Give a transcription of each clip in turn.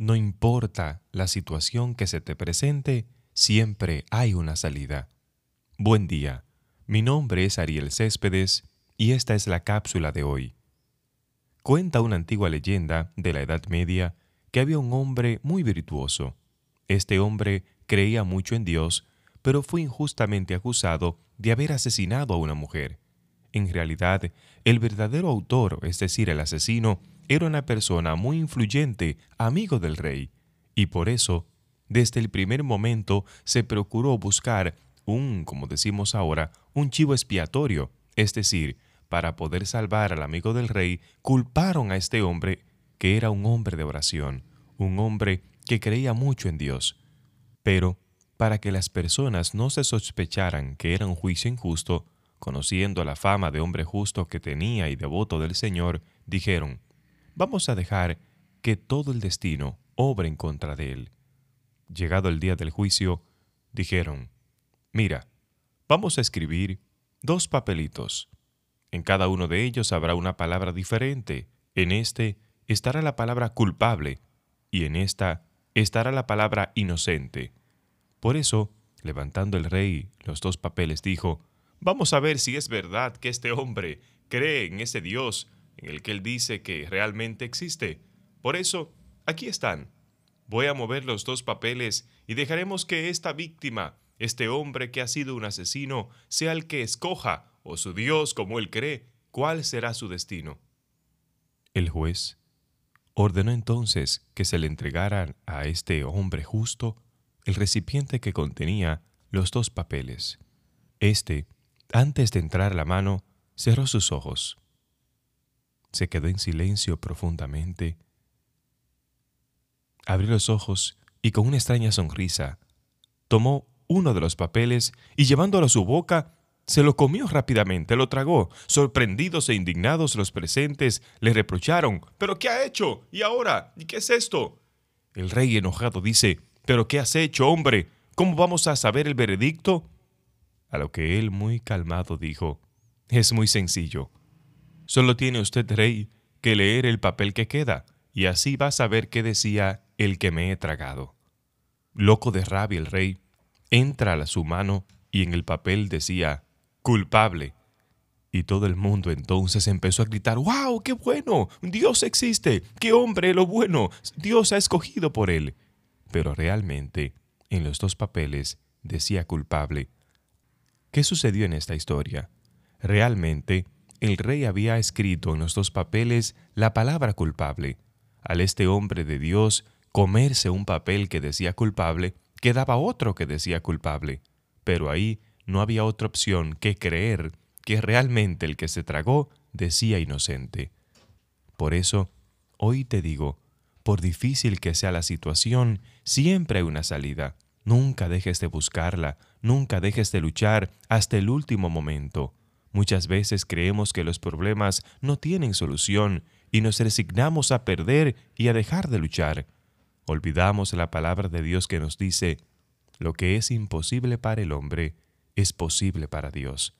No importa la situación que se te presente, siempre hay una salida. Buen día, mi nombre es Ariel Céspedes y esta es la cápsula de hoy. Cuenta una antigua leyenda de la Edad Media que había un hombre muy virtuoso. Este hombre creía mucho en Dios, pero fue injustamente acusado de haber asesinado a una mujer. En realidad, el verdadero autor, es decir, el asesino, era una persona muy influyente, amigo del rey, y por eso, desde el primer momento, se procuró buscar un, como decimos ahora, un chivo expiatorio, es decir, para poder salvar al amigo del rey, culparon a este hombre, que era un hombre de oración, un hombre que creía mucho en Dios. Pero, para que las personas no se sospecharan que era un juicio injusto, conociendo la fama de hombre justo que tenía y devoto del Señor, dijeron, vamos a dejar que todo el destino obre en contra de él. Llegado el día del juicio, dijeron, mira, vamos a escribir dos papelitos. En cada uno de ellos habrá una palabra diferente. En este estará la palabra culpable y en esta estará la palabra inocente. Por eso, levantando el rey los dos papeles, dijo, Vamos a ver si es verdad que este hombre cree en ese Dios en el que él dice que realmente existe. Por eso, aquí están. Voy a mover los dos papeles y dejaremos que esta víctima, este hombre que ha sido un asesino, sea el que escoja, o su Dios como él cree, cuál será su destino. El juez ordenó entonces que se le entregaran a este hombre justo el recipiente que contenía los dos papeles. Este antes de entrar la mano, cerró sus ojos. Se quedó en silencio profundamente. Abrió los ojos y con una extraña sonrisa tomó uno de los papeles y llevándolo a su boca, se lo comió rápidamente, lo tragó. Sorprendidos e indignados los presentes le reprocharon, ¿pero qué ha hecho? ¿Y ahora? ¿Y qué es esto? El rey enojado dice, ¿pero qué has hecho, hombre? ¿Cómo vamos a saber el veredicto? A lo que él muy calmado dijo, Es muy sencillo. Solo tiene usted, rey, que leer el papel que queda, y así va a saber qué decía el que me he tragado. Loco de rabia el rey, entra a su mano y en el papel decía, culpable. Y todo el mundo entonces empezó a gritar, ¡Wow! ¡Qué bueno! Dios existe. ¡Qué hombre lo bueno! Dios ha escogido por él. Pero realmente, en los dos papeles decía culpable ¿Qué sucedió en esta historia? Realmente, el rey había escrito en los dos papeles la palabra culpable. Al este hombre de Dios comerse un papel que decía culpable, quedaba otro que decía culpable. Pero ahí no había otra opción que creer que realmente el que se tragó decía inocente. Por eso, hoy te digo, por difícil que sea la situación, siempre hay una salida. Nunca dejes de buscarla, nunca dejes de luchar hasta el último momento. Muchas veces creemos que los problemas no tienen solución y nos resignamos a perder y a dejar de luchar. Olvidamos la palabra de Dios que nos dice, lo que es imposible para el hombre es posible para Dios.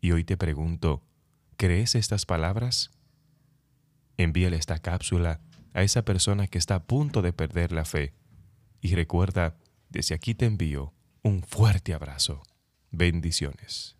Y hoy te pregunto, ¿crees estas palabras? Envíale esta cápsula a esa persona que está a punto de perder la fe. Y recuerda desde aquí te envío un fuerte abrazo. Bendiciones.